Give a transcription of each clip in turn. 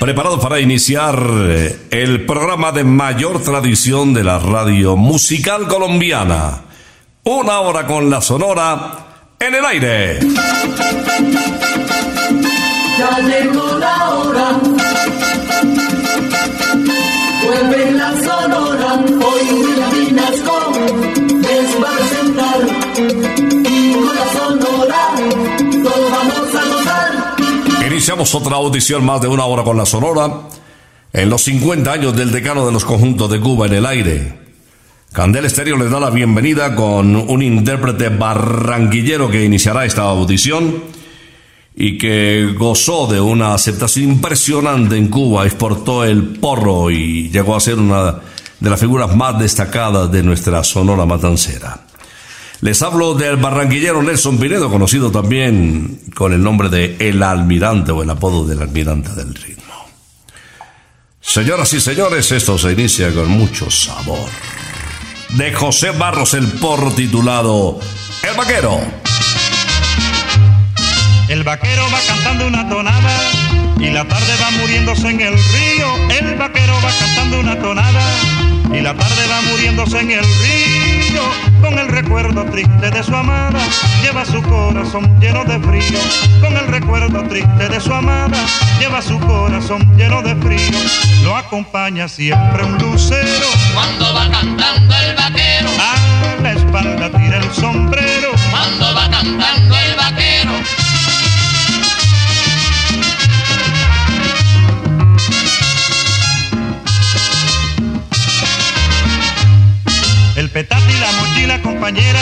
Preparado para iniciar eh, el programa de mayor tradición de la radio musical colombiana. Una hora con la sonora en el aire. Iniciamos otra audición más de una hora con la Sonora en los 50 años del decano de los conjuntos de Cuba en el aire. Candel Estéreo les da la bienvenida con un intérprete barranquillero que iniciará esta audición y que gozó de una aceptación impresionante en Cuba, exportó el porro y llegó a ser una de las figuras más destacadas de nuestra Sonora Matancera. Les hablo del barranquillero Nelson Pinedo, conocido también con el nombre de El Almirante o el apodo del Almirante del Ritmo. Señoras y señores, esto se inicia con mucho sabor. De José Barros el porro titulado El Vaquero. El vaquero va cantando una tonada y la tarde va muriéndose en el río. El vaquero va cantando una tonada y la tarde va muriéndose en el río. Con el recuerdo triste de su amada, lleva su corazón lleno de frío, con el recuerdo triste de su amada, lleva su corazón lleno de frío, lo acompaña siempre un lucero, Cuando va cantando el vaquero, a la espalda tira el sombrero, cuando va cantando el compañera,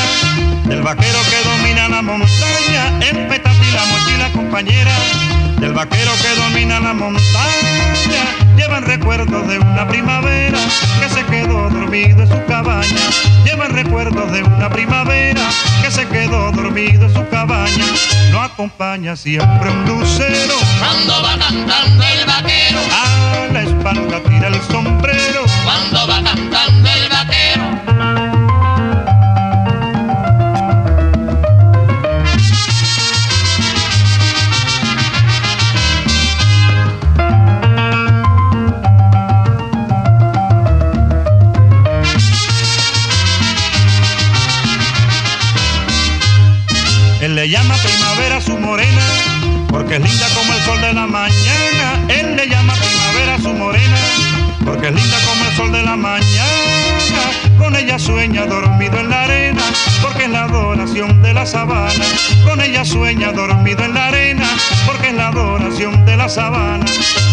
del vaquero que domina la montaña, y la mochila compañera, del vaquero que domina la montaña, llevan recuerdos de una primavera que se quedó dormido en su cabaña, llevan recuerdos de una primavera que se quedó dormido en su cabaña, lo acompaña siempre un lucero, Cuando va cantando el vaquero, ella sueña dormido en la arena, porque es la adoración de la sabana. Con ella sueña dormido en la arena, porque es la adoración de la sabana.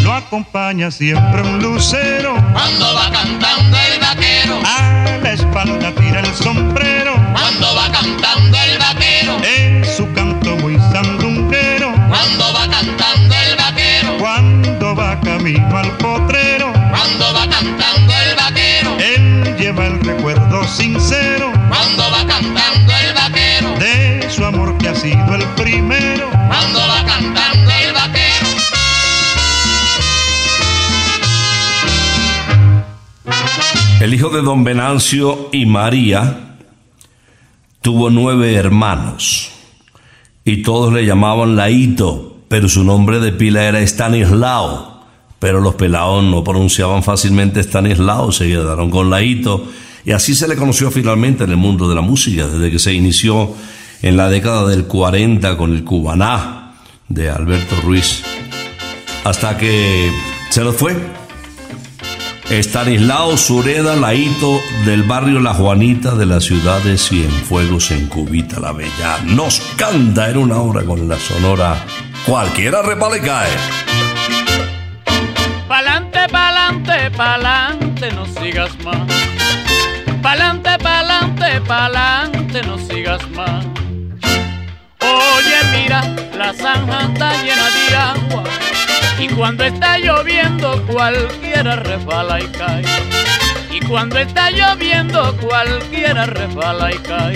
Lo acompaña siempre un lucero, Cuando va cantando el vaquero, a la espalda tira el sombrero. cuando va cantando el vaquero, Es su canto muy sandunguero. cuando va cantando el vaquero, Cuando va camino al potrero, sincero cuando va cantando el vaquero, de su amor que ha sido el primero. cuando va cantando el vaquero. El hijo de don Venancio y María tuvo nueve hermanos y todos le llamaban Laito, pero su nombre de pila era Stanislao. Pero los pelados no pronunciaban fácilmente Stanislao, se quedaron con Laito y así se le conoció finalmente en el mundo de la música desde que se inició en la década del 40 con el Cubaná de Alberto Ruiz hasta que se nos fue Estanislao Sureda Laito del barrio La Juanita de la ciudad de Cienfuegos en Cubita la Bella. Nos canta en una hora con la sonora Cualquiera repale cae. Pa'lante, pa'lante, pa'lante, no sigas más. Pa'lante, pa'lante, pa'lante, no sigas más. Oye, mira, la zanja está llena de agua. Y cuando está lloviendo, cualquiera resbala y cae. Y cuando está lloviendo, cualquiera resbala y cae.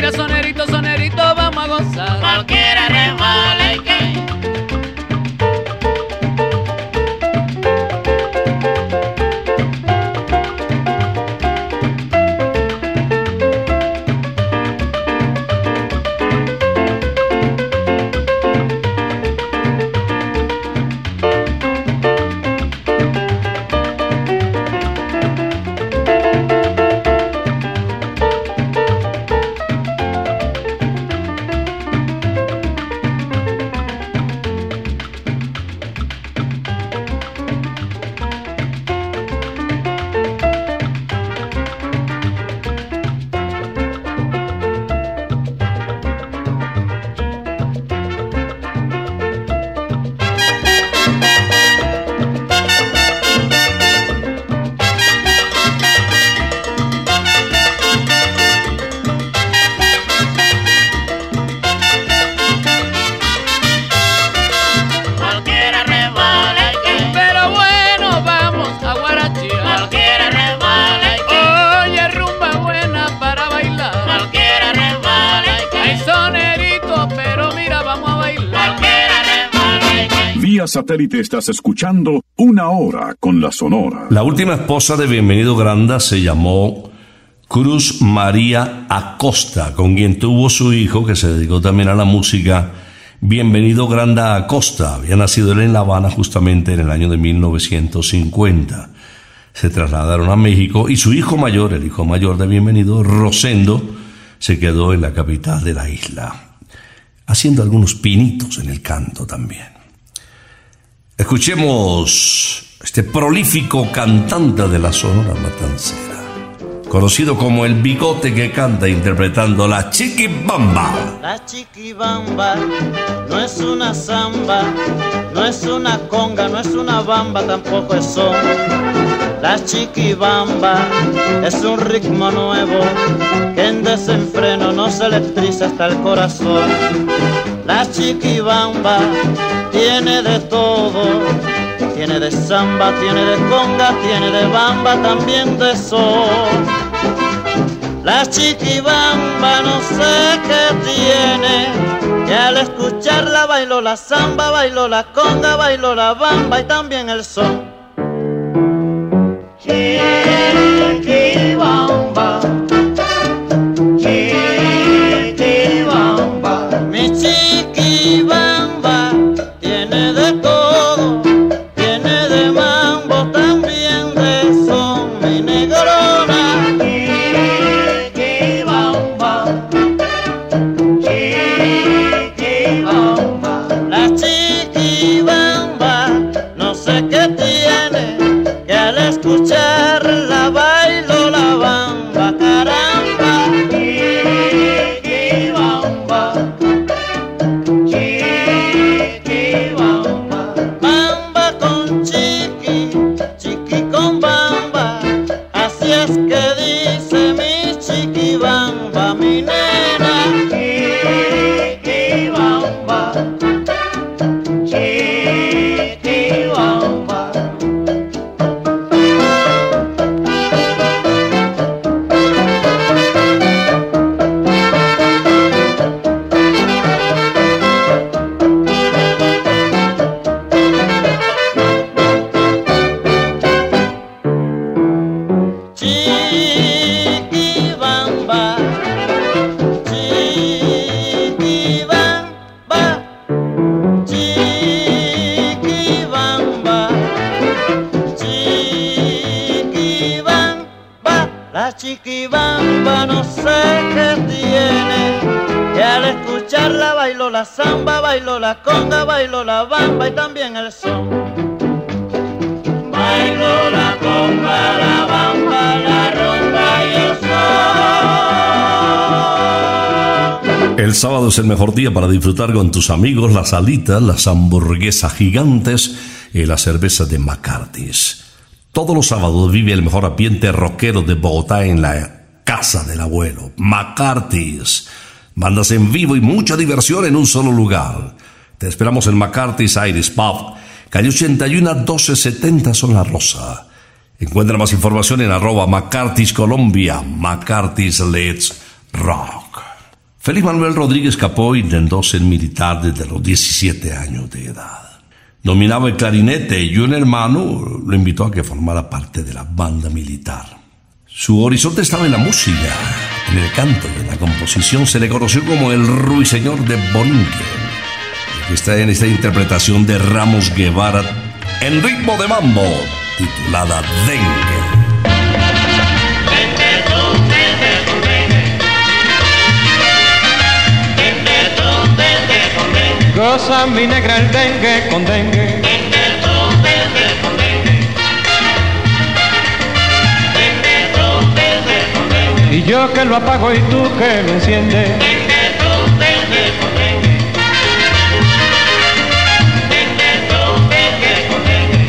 mira, sonerito, satélite estás escuchando Una Hora con la Sonora. La última esposa de Bienvenido Granda se llamó Cruz María Acosta, con quien tuvo su hijo, que se dedicó también a la música, Bienvenido Granda Acosta. Había nacido él en La Habana justamente en el año de 1950. Se trasladaron a México y su hijo mayor, el hijo mayor de Bienvenido, Rosendo, se quedó en la capital de la isla haciendo algunos pinitos en el canto también. Escuchemos este prolífico cantante de la Sonora Matancera, conocido como el bigote que canta interpretando la chiquibamba. La chiquibamba no es una samba, no es una conga, no es una bamba, tampoco es son. La chiquibamba es un ritmo nuevo que en desenfreno nos electriza hasta el corazón. La chiquibamba tiene de todo, tiene de samba, tiene de conga, tiene de bamba, también de sol. La chiquibamba no sé qué tiene, que al escucharla bailó la samba, bailó la conga, bailó la bamba y también el son. Para disfrutar con tus amigos las alitas, las hamburguesas gigantes y la cerveza de McCarthy's. Todos los sábados vive el mejor ambiente rockero de Bogotá en la casa del abuelo, McCarthy's. Bandas en vivo y mucha diversión en un solo lugar. Te esperamos en McCarthy's Iris Pub, calle 81 1270 Zona Rosa. Encuentra más información en arroba McCarthy's Colombia, McCarthy's Let's Rock. Félix Manuel Rodríguez Capó intentó ser militar desde los 17 años de edad. Dominaba el clarinete y un hermano lo invitó a que formara parte de la banda militar. Su horizonte estaba en la música, en el canto y en la composición. Se le conoció como el ruiseñor de Borinquen. Está en esta interpretación de Ramos Guevara en ritmo de mambo, titulada Dengue. Goza mi negra el dengue con dengue. Y yo que lo apago y tú que lo enciendes.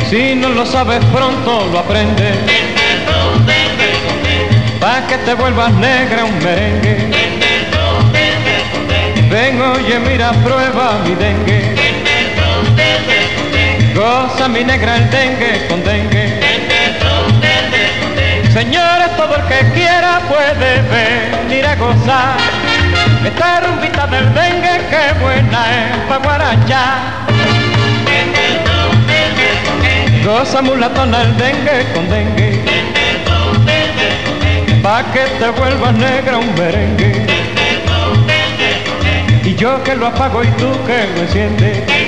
Si no lo sabes pronto lo aprendes. Pa' que te vuelvas negra un merengue. Ven, oye, mira, prueba mi dengue. Goza mi negra el dengue con dengue. Señores, todo el que quiera puede venir a gozar. Esta rumbita del dengue, qué buena es pa' guarachar. Goza mulatona el dengue con dengue. Pa' que te vuelvas negra un merengue. Yo que lo apago y tú que lo enciendes.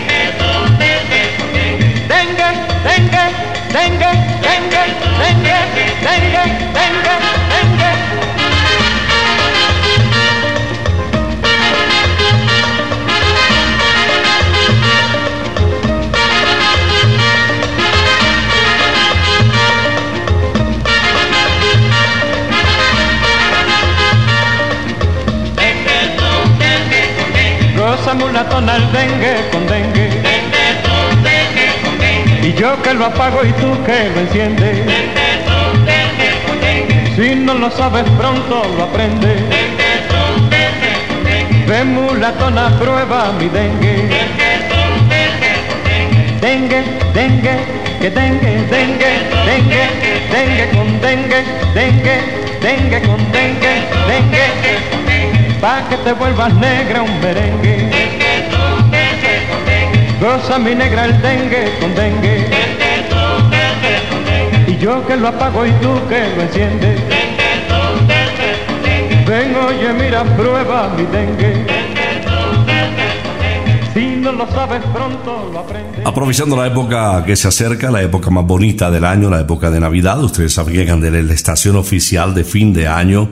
Lo apago y tú que lo enciendes. Si no lo sabes pronto lo aprendes. Ven mulatona prueba mi dengue. Dengue, dengue, que dengue, dengue, dengue, dengue con dengue, dengue, dengue con dengue, dengue. Pa' que te vuelvas negra un merengue. Goza mi negra el dengue con dengue. Yo que lo apago y tú que lo enciendes. Ven, oye, mira, prueba mi dengue. Si no lo sabes pronto, lo aprendes. Aprovechando la época que se acerca, la época más bonita del año, la época de Navidad, ustedes saben que Candela es la estación oficial de fin de año,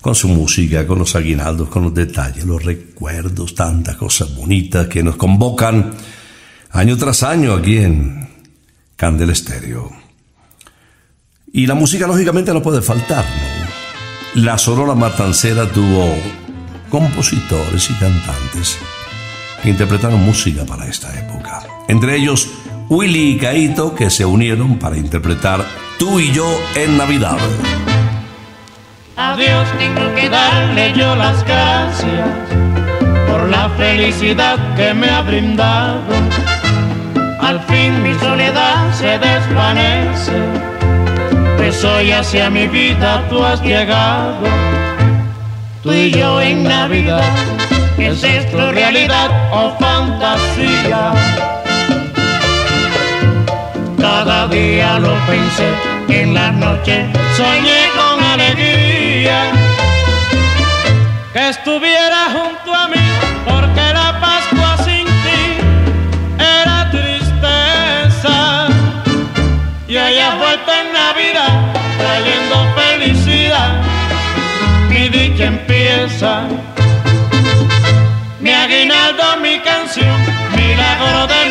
con su música, con los aguinaldos, con los detalles, los recuerdos, tantas cosas bonitas que nos convocan año tras año aquí en Candela Estéreo. Y la música lógicamente no puede faltar, ¿no? La Sonora Matancera tuvo compositores y cantantes que interpretaron música para esta época. Entre ellos, Willy y Caito, que se unieron para interpretar Tú y yo en Navidad. A Dios tengo que darle yo las gracias por la felicidad que me ha brindado. Al fin mi soledad se desvanece, hoy hacia mi vida tú has llegado. Tú y yo en Navidad, ¿es esto realidad o fantasía? Cada día lo pensé, en la noche soñé con alegría que estuviera junto dicha empieza. Mi aguinaldo, mi canción, milagro de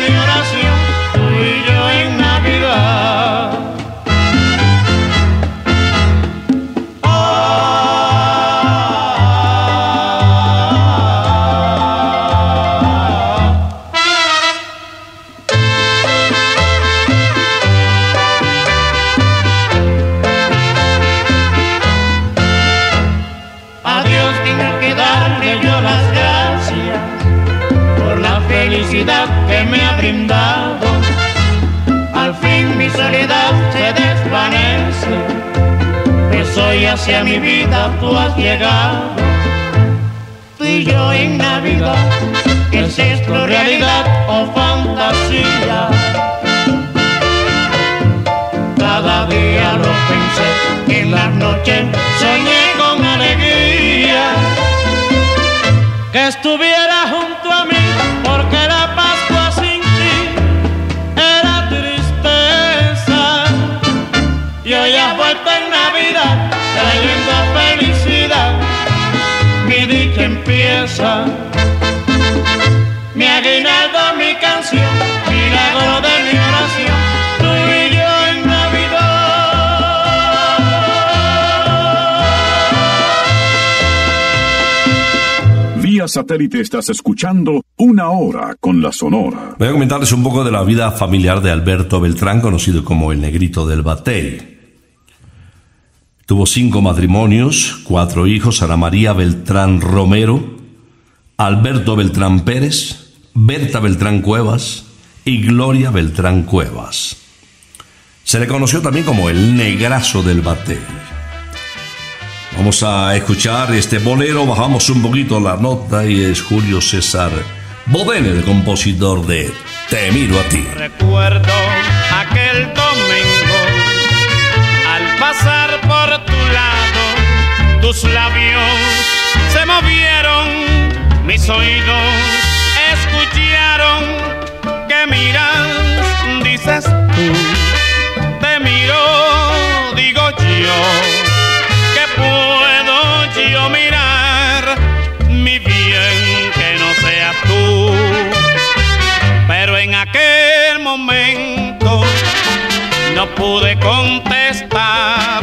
hoy hacia mi vida tú has llegado. Tú y yo en Navidad, ¿es esto realidad o fantasía? Cada día lo pensé, en las noches satélite estás escuchando Una Hora con la Sonora. Voy a comentarles un poco de la vida familiar de Alberto Beltrán, conocido como el Negrito del Batey. Tuvo cinco matrimonios, cuatro hijos, Ana María Beltrán Romero, Alberto Beltrán Pérez, Berta Beltrán Cuevas y Gloria Beltrán Cuevas. Se le conoció también como el Negrazo del Batey. Vamos a escuchar este bolero, bajamos un poquito la nota y es Julio César Bodén, el compositor de Te miro a ti. Recuerdo aquel domingo al pasar por tu lado, tus labios se movieron, mis oídos escucharon que miras, dices tú, te miro, digo yo, pude contestar.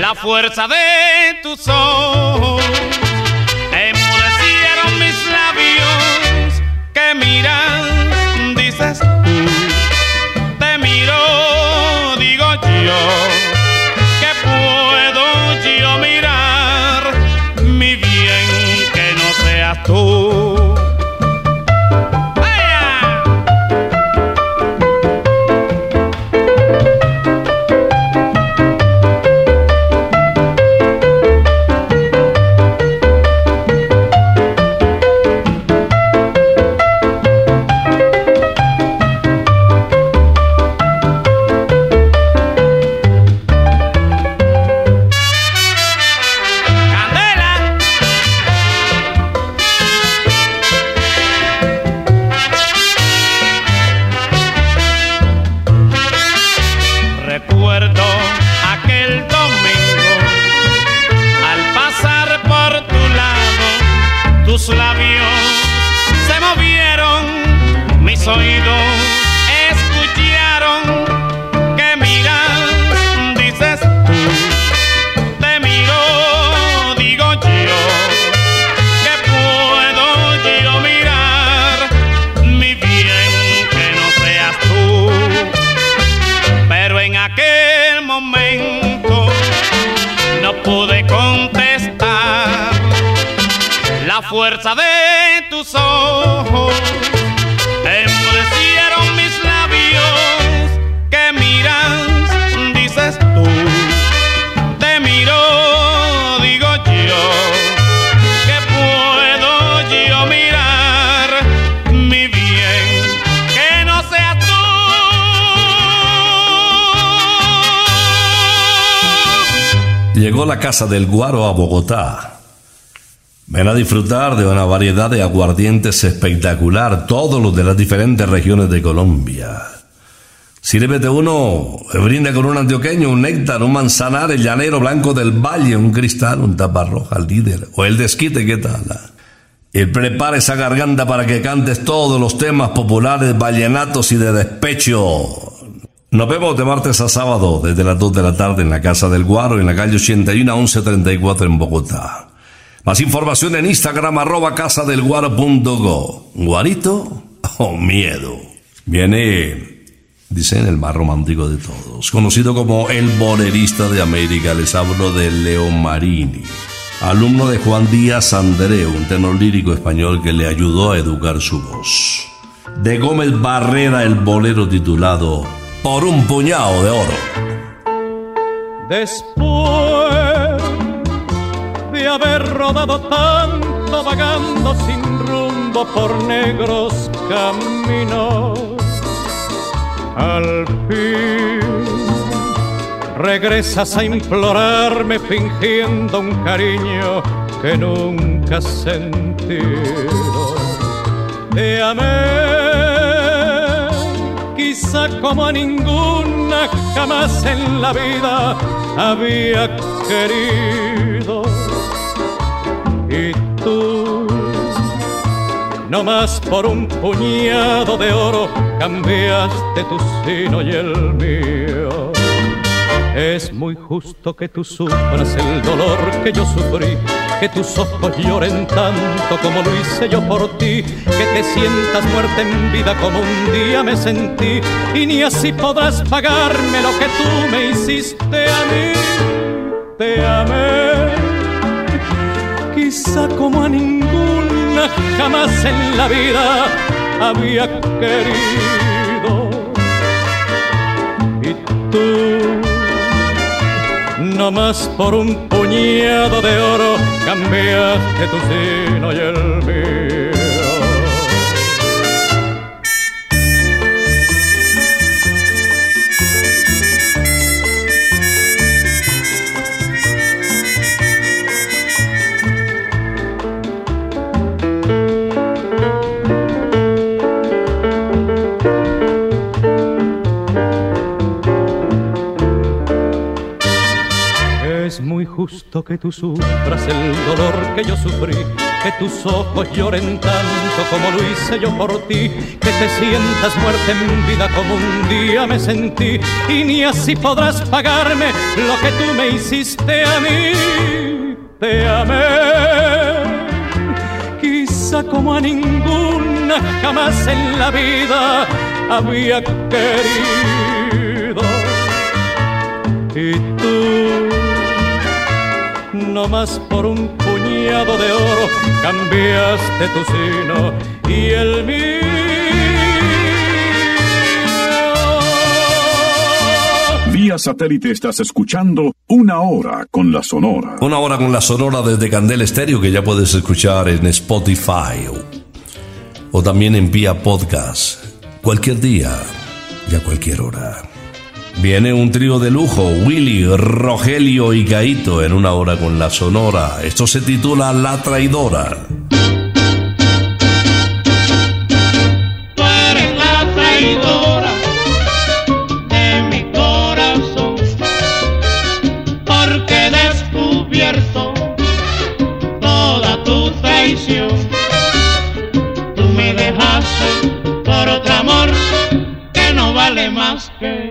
La fuerza de tus ojos emudecieron mis labios. Que miras, dices ojos enmudecieron mis labios. Que miras, dices tú, te miro, digo yo, que puedo yo mirar mi bien, que no seas tú. Llegó la casa del Guaro a Bogotá. Ven a disfrutar de una variedad de aguardientes espectacular, todos los de las diferentes regiones de Colombia. Sírvete uno, brinda con un antioqueño, un néctar, un manzanar, el llanero blanco del valle, un cristal, un tapa roja, el líder, o el desquite, ¿qué tal? Y prepara esa garganta para que cantes todos los temas populares, vallenatos y de despecho. Nos vemos de martes a sábado, desde las 2 de la tarde en la Casa del Guaro, en la calle 81 a 1134 en Bogotá. Más información en Instagram, arroba casadelguaro.go. ¿Guarito o miedo? Viene, dicen, el más romántico de todos. Conocido como el bolerista de América, les hablo de Leo Marini. Alumno de Juan Díaz Andreu, un tenor lírico español que le ayudó a educar su voz. De Gómez Barrera, el bolero titulado Por un puñado de oro. Después de haber rodado tanto vagando sin rumbo por negros caminos, al fin regresas a implorarme fingiendo un cariño que nunca sentido. Te amé, quizá como a ninguna jamás en la vida había querido. No más por un puñado de oro, cambiaste tu sino y el mío. Es muy justo que tú sufras el dolor que yo sufrí, que tus ojos lloren tanto como lo hice yo por ti, que te sientas muerta en vida como un día me sentí, y ni así podrás pagarme lo que tú me hiciste a mí. Te amé, como a ninguna jamás en la vida había querido. Y tú no más por un puñado de oro cambiaste tu sino y el mío. Que tú sufras el dolor que yo sufrí, que tus ojos lloren tanto como lo hice yo por ti, que te sientas muerta en vida como un día me sentí, y ni así podrás pagarme lo que tú me hiciste a mí. Te amé, quizá como a ninguna jamás en la vida había querido. Y tú no más por un puñado de oro cambiaste tu sino y el mío. Vía satélite estás escuchando Una Hora con la Sonora. Una hora con la Sonora desde Candel Estéreo que ya puedes escuchar en Spotify o, o también en Vía Podcast. Cualquier día y a cualquier hora. Viene un trío de lujo, Willy, Rogelio y Gaito en una hora con la Sonora. Esto se titula La Traidora. Tú eres la traidora de mi corazón, porque he descubierto toda tu traición. Tú me dejaste por otro amor que no vale más que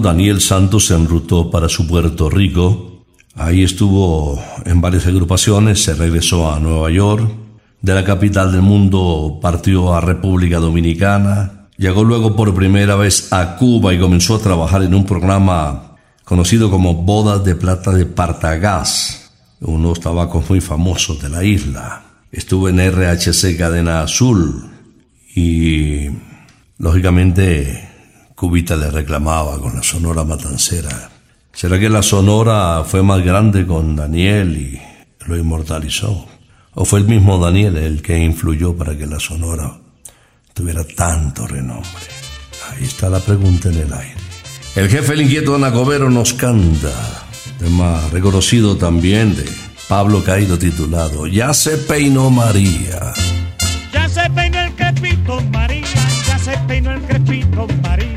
Daniel Santos se enrutó para su Puerto Rico. Ahí estuvo en varias agrupaciones, se regresó a Nueva York. De la capital del mundo partió a República Dominicana. Llegó luego por primera vez a Cuba y comenzó a trabajar en un programa conocido como Bodas de Plata de Partagás, unos tabacos muy famosos de la isla. Estuvo en RHC Cadena Azul y lógicamente Cubita le reclamaba con la Sonora Matancera. ¿Será que la Sonora fue más grande con Daniel y lo inmortalizó? ¿O fue el mismo Daniel el que influyó para que la Sonora tuviera tanto renombre? Ahí está la pregunta en el aire. El jefe el inquieto Anacobero nos canta, tema reconocido también de Pablo Caído titulado Ya se peinó María. Ya se peinó el crepito María, ya se peinó el crepito María.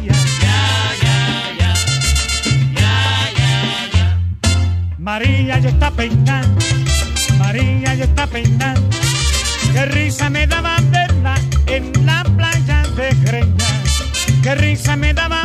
María ya está peinando, María ya está peinando. Qué risa me daba verla en la playa de Greña. Qué risa me daba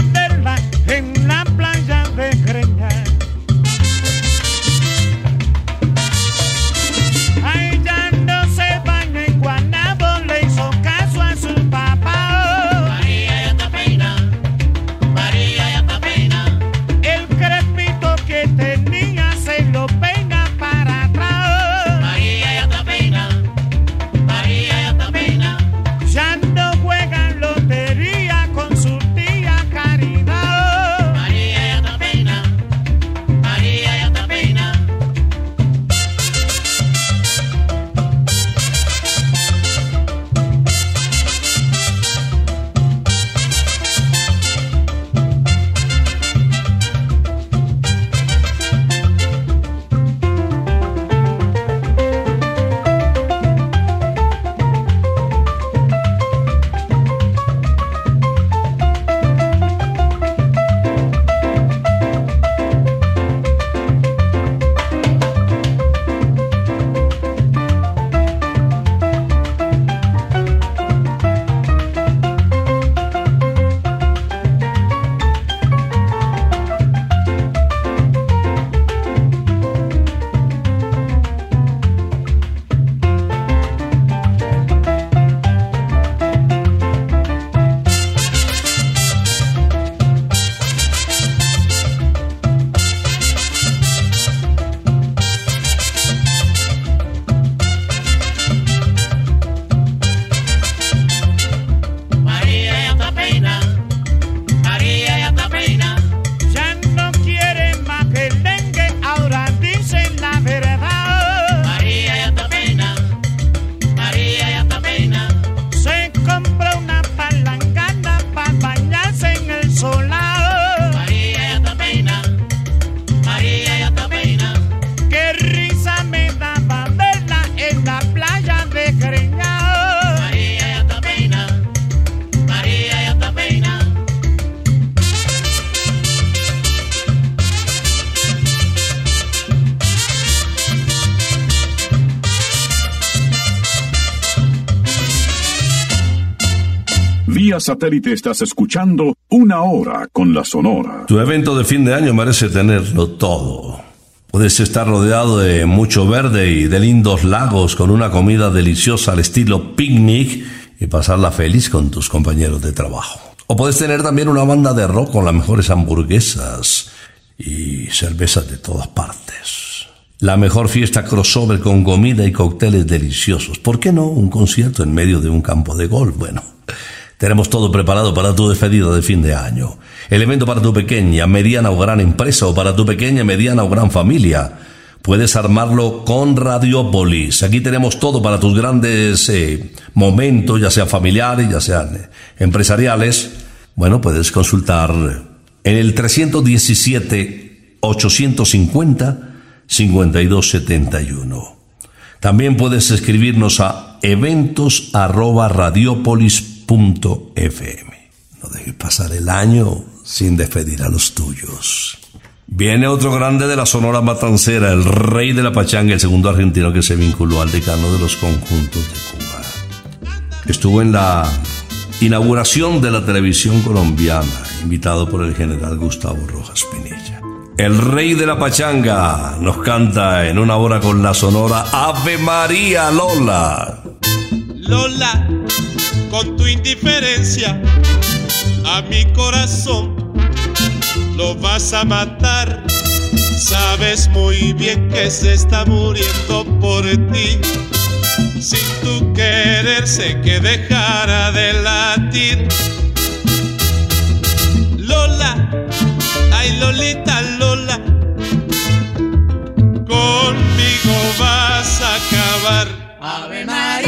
satélite estás escuchando Una Hora con la Sonora. Tu evento de fin de año merece tenerlo todo. Puedes estar rodeado de mucho verde y de lindos lagos con una comida deliciosa al estilo picnic y pasarla feliz con tus compañeros de trabajo. O puedes tener también una banda de rock con las mejores hamburguesas y cervezas de todas partes. La mejor fiesta crossover con comida y cócteles deliciosos. ¿Por qué no un concierto en medio de un campo de golf? Bueno, tenemos todo preparado para tu despedida de fin de año. El evento para tu pequeña, mediana o gran empresa o para tu pequeña, mediana o gran familia. Puedes armarlo con Radiopolis. Aquí tenemos todo para tus grandes eh, momentos, ya sean familiares, ya sean empresariales. Bueno, puedes consultar en el 317 850 5271. También puedes escribirnos a eventos radiopolis.fm. No dejes pasar el año sin despedir a los tuyos. Viene otro grande de la Sonora Matancera, el rey de la pachanga, el segundo argentino que se vinculó al decano de los conjuntos de Cuba. Estuvo en la inauguración de la televisión colombiana, invitado por el general Gustavo Rojas Pinilla. El rey de la pachanga nos canta en una hora con la sonora Ave María Lola. Lola, con tu indiferencia a mi corazón lo vas a matar. Sabes muy bien que se está muriendo por ti. Sin tu quererse que dejara de latir. Lola, ay Lolita Lola, conmigo vas a acabar. Ave María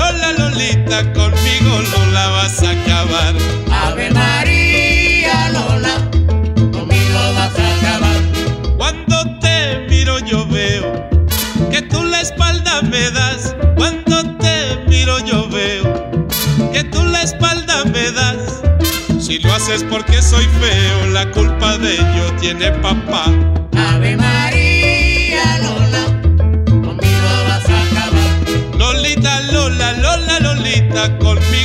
Lolita, conmigo Lola vas a acabar. Ave María Lola, conmigo vas a acabar. Cuando te miro yo veo que tú la espalda me das. Cuando te miro yo veo que tú la espalda me das. Si lo haces porque soy feo, la culpa de ello tiene papá.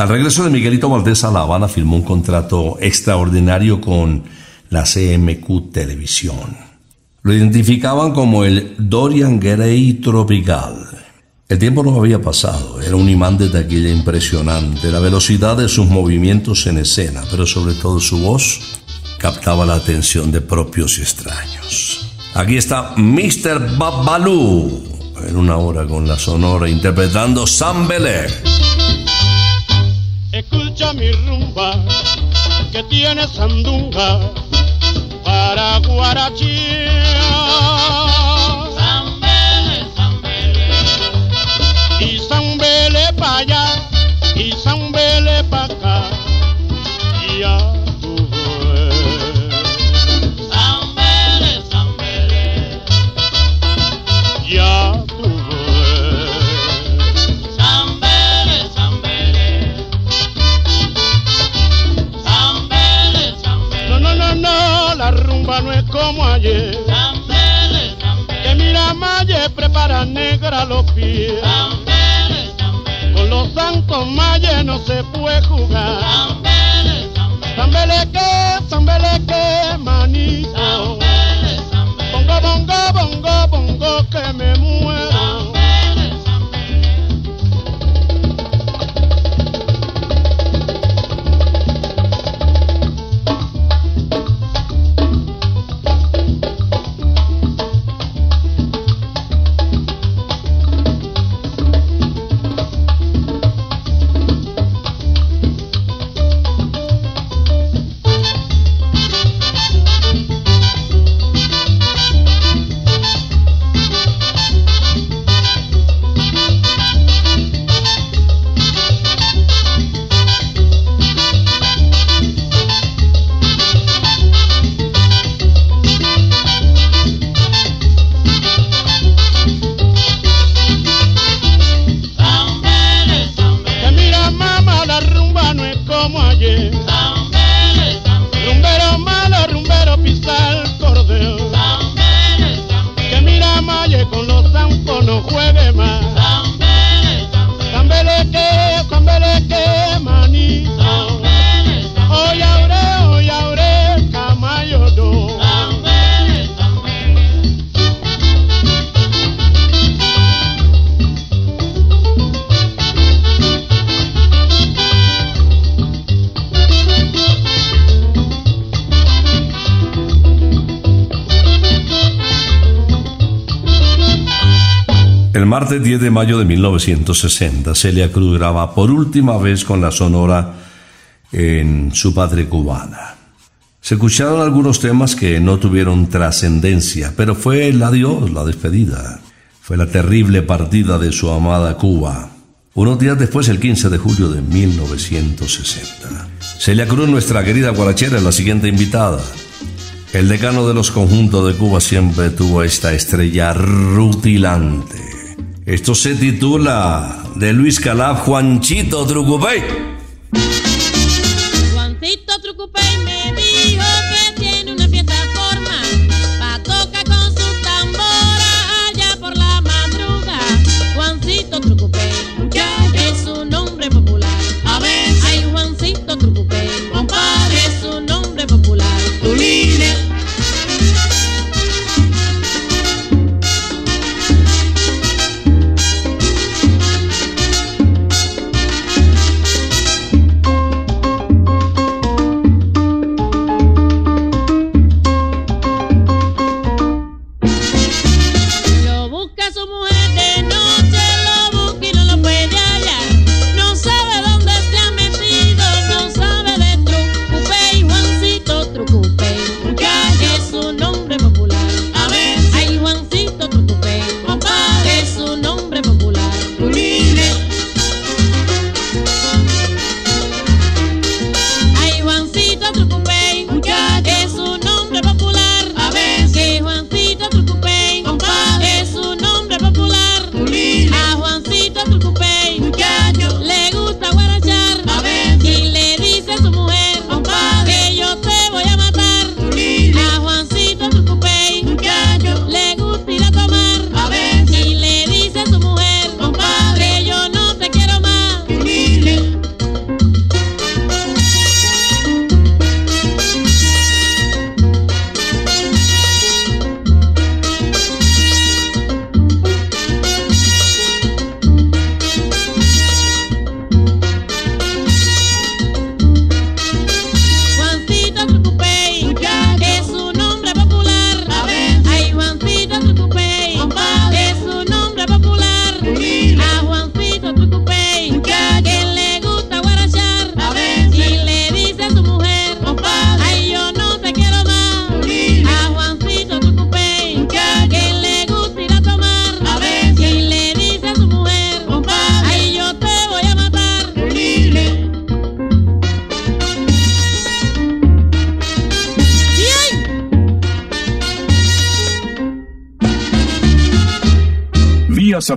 Al regreso de Miguelito Valdés a La Habana firmó un contrato extraordinario con la CMQ Televisión. Lo identificaban como el Dorian Gray tropical. El tiempo no había pasado, era un imán de taquilla impresionante, la velocidad de sus movimientos en escena, pero sobre todo su voz captaba la atención de propios y extraños. Aquí está Mr. Babaloo en una hora con la sonora interpretando Sam Belair. Escucha mi rumba que tiene sandunga para guarachear. Zambele, zambele, Y zambele pa' allá y zambele pa' acá. Y a no es como ayer. Que mira Maye prepara negra los pies. Con los santos Maye no se puede jugar. zambele, Zambeleque, zambeleque, manito. Bongo, bongo, bongo, bongo, que me muero. 10 de mayo de 1960, Celia Cruz graba por última vez con la Sonora en su patria cubana. Se escucharon algunos temas que no tuvieron trascendencia, pero fue el adiós, la despedida. Fue la terrible partida de su amada Cuba. Unos días después, el 15 de julio de 1960. Celia Cruz, nuestra querida guarachera, es la siguiente invitada. El decano de los conjuntos de Cuba siempre tuvo esta estrella rutilante. Esto se titula de Luis Calaf, Juanchito Trucupey.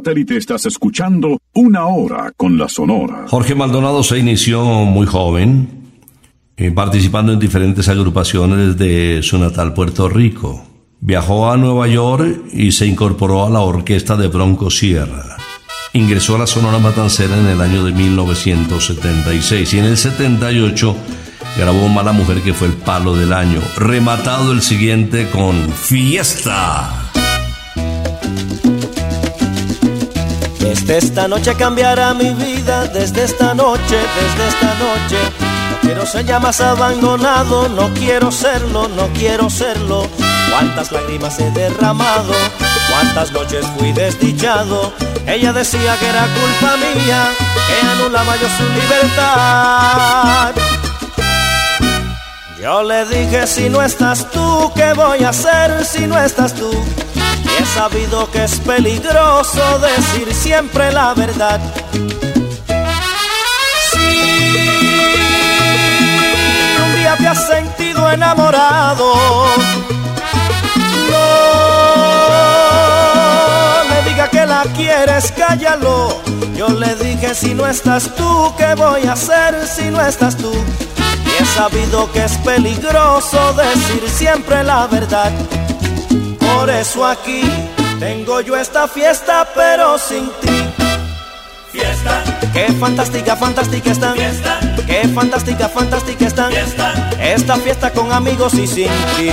Satélite estás escuchando Una Hora con la Sonora. Jorge Maldonado se inició muy joven, eh, participando en diferentes agrupaciones de su natal Puerto Rico. Viajó a Nueva York y se incorporó a la orquesta de Bronco Sierra. Ingresó a la Sonora Matancera en el año de 1976 y en el 78 grabó Mala Mujer que fue el palo del año. Rematado el siguiente con Fiesta. Desde esta noche cambiará mi vida, desde esta noche, desde esta noche. No quiero ser ya más abandonado, no quiero serlo, no quiero serlo. Cuántas lágrimas he derramado, cuántas noches fui desdichado. Ella decía que era culpa mía, que anulaba yo su libertad. Yo le dije, si no estás tú, ¿qué voy a hacer si no estás tú? Y he sabido que es peligroso decir siempre la verdad. Si un día te has sentido enamorado, no le diga que la quieres, cállalo. Yo le dije, si no estás tú, ¿qué voy a hacer si no estás tú? Y he sabido que es peligroso decir siempre la verdad. Por eso aquí tengo yo esta fiesta, pero sin ti. Fiesta, Qué fantástica, fantástica están. Fiesta. Qué fantástica, fantástica están. Fiesta. Esta fiesta con amigos y sin ti.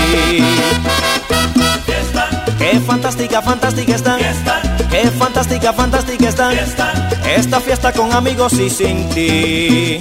fiesta, Qué fantástica, fantástica están. Fiesta. Qué fantástica, fantástica están. Fiesta. Esta fiesta con amigos y sin ti.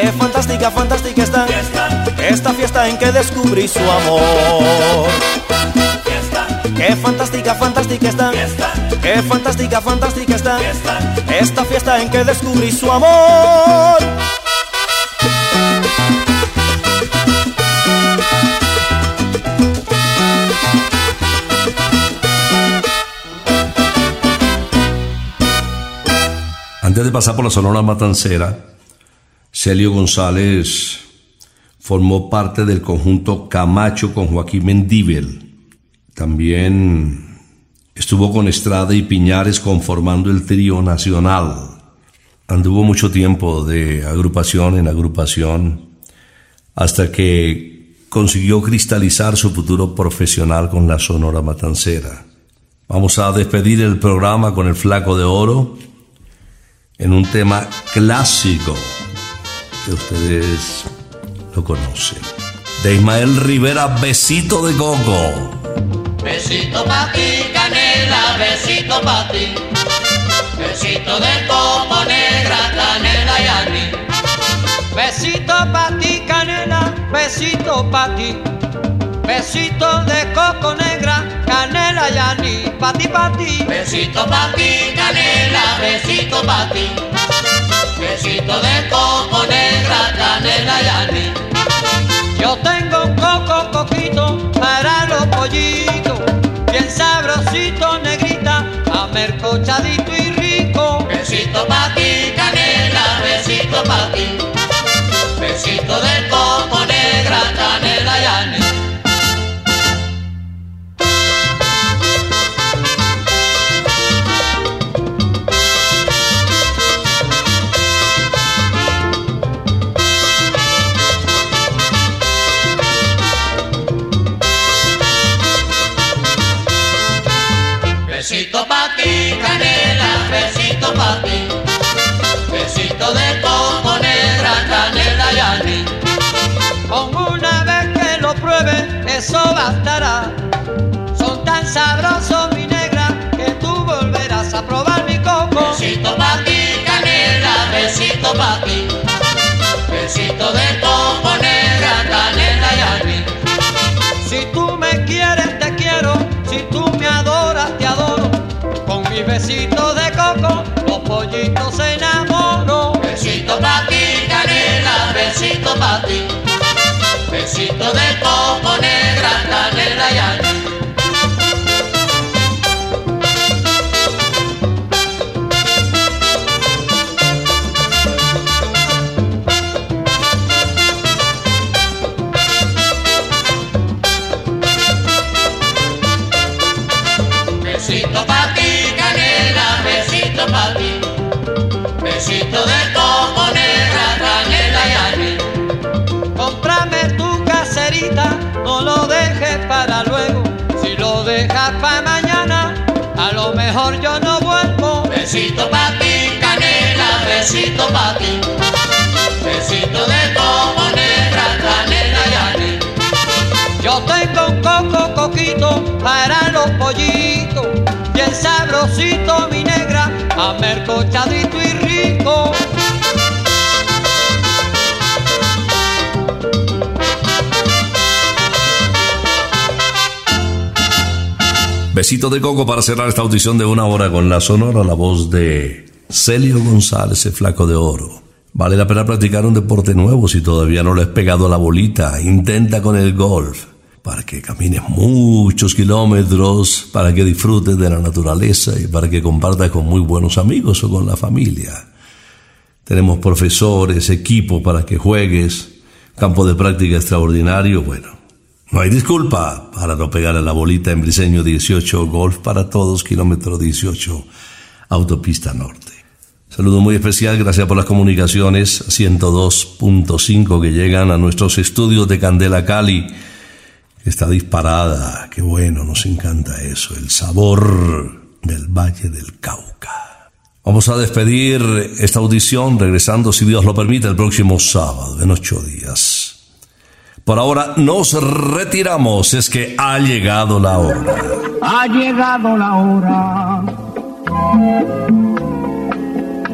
Qué fantástica, fantástica están. fiesta, Esta fiesta en que descubrí su amor. fiesta, Qué fantástica, fantástica están. fiesta, Qué fantástica, fantástica están. fiesta, Esta fiesta en que descubrí su amor. Antes de pasar por la Sonora Matancera, Celio González formó parte del conjunto Camacho con Joaquín Mendíbel. También estuvo con Estrada y Piñares conformando el trío nacional. Anduvo mucho tiempo de agrupación en agrupación hasta que consiguió cristalizar su futuro profesional con la Sonora Matancera. Vamos a despedir el programa con el Flaco de Oro en un tema clásico que ustedes lo conocen. De Ismael Rivera, Besito de Coco. Besito pa' ti, canela, besito pa' ti. Besito de coco negra, canela y anís. Besito pa' ti, canela, besito pa' ti. Besito de coco negra, canela y. Pa' ti, pa' ti. Besito pa' ti, canela, besito pa' ti. Besito de coco negra, canela y anís. Yo tengo un coco coquito para los pollitos, bien sabrosito, negrita, amercochadito y rico. Besito pa' ti, canela, besito pa' ti. Besito de coco negra, canela y anís. Eso bastará. Son tan sabrosos, mi negra, que tú volverás a probar mi coco. Besito pa' ti, canela, besito pa' ti. Besito de coco negra, canela y anís. Si tú me quieres, te quiero. Si tú me adoras, te adoro. Con mi besito de coco, los pollitos se enamoran. Besito pa' ti, canela, besito pa' ti. Besito de coco negra, canela y besito pa' ti. Besito de coco negra, canela y. Yo tengo un coco coquito para los pollitos, bien sabrosito mi negra, amercochadito y rico. Besito de coco para cerrar esta audición de una hora con la sonora, la voz de Celio González, el flaco de oro. Vale la pena practicar un deporte nuevo si todavía no le has pegado a la bolita. Intenta con el golf para que camines muchos kilómetros, para que disfrutes de la naturaleza y para que compartas con muy buenos amigos o con la familia. Tenemos profesores, equipo para que juegues, campo de práctica extraordinario, bueno. No hay disculpa para no pegar a la bolita en Briseño 18, Golf para todos, kilómetro 18, Autopista Norte. Saludo muy especial, gracias por las comunicaciones 102.5 que llegan a nuestros estudios de Candela Cali. Está disparada, qué bueno, nos encanta eso, el sabor del Valle del Cauca. Vamos a despedir esta audición regresando, si Dios lo permite, el próximo sábado, en ocho días. Por ahora nos retiramos, es que ha llegado la hora. Ha llegado la hora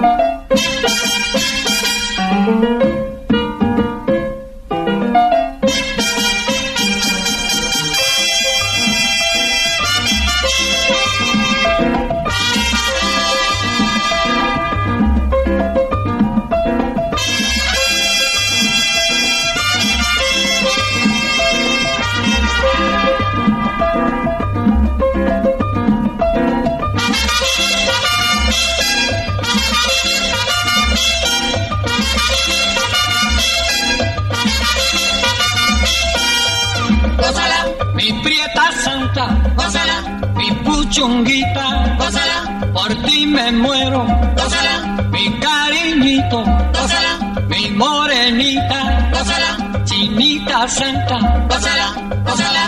Chunguita, gózala, gózala,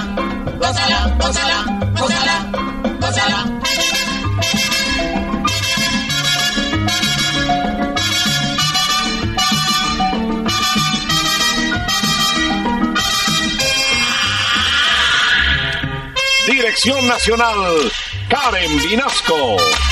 gózala, gózala, gózala, gózala. Dirección Nacional, Karen Vinasco.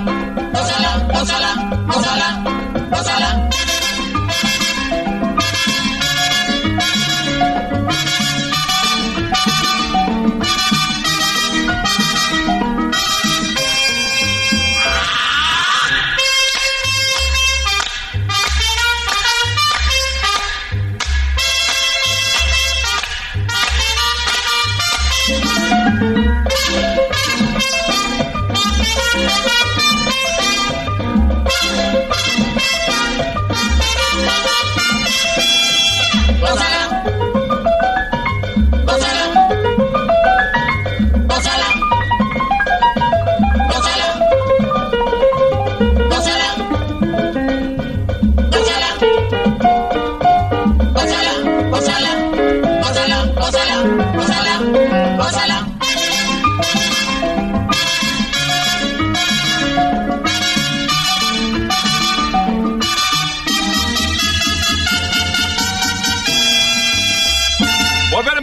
gózala,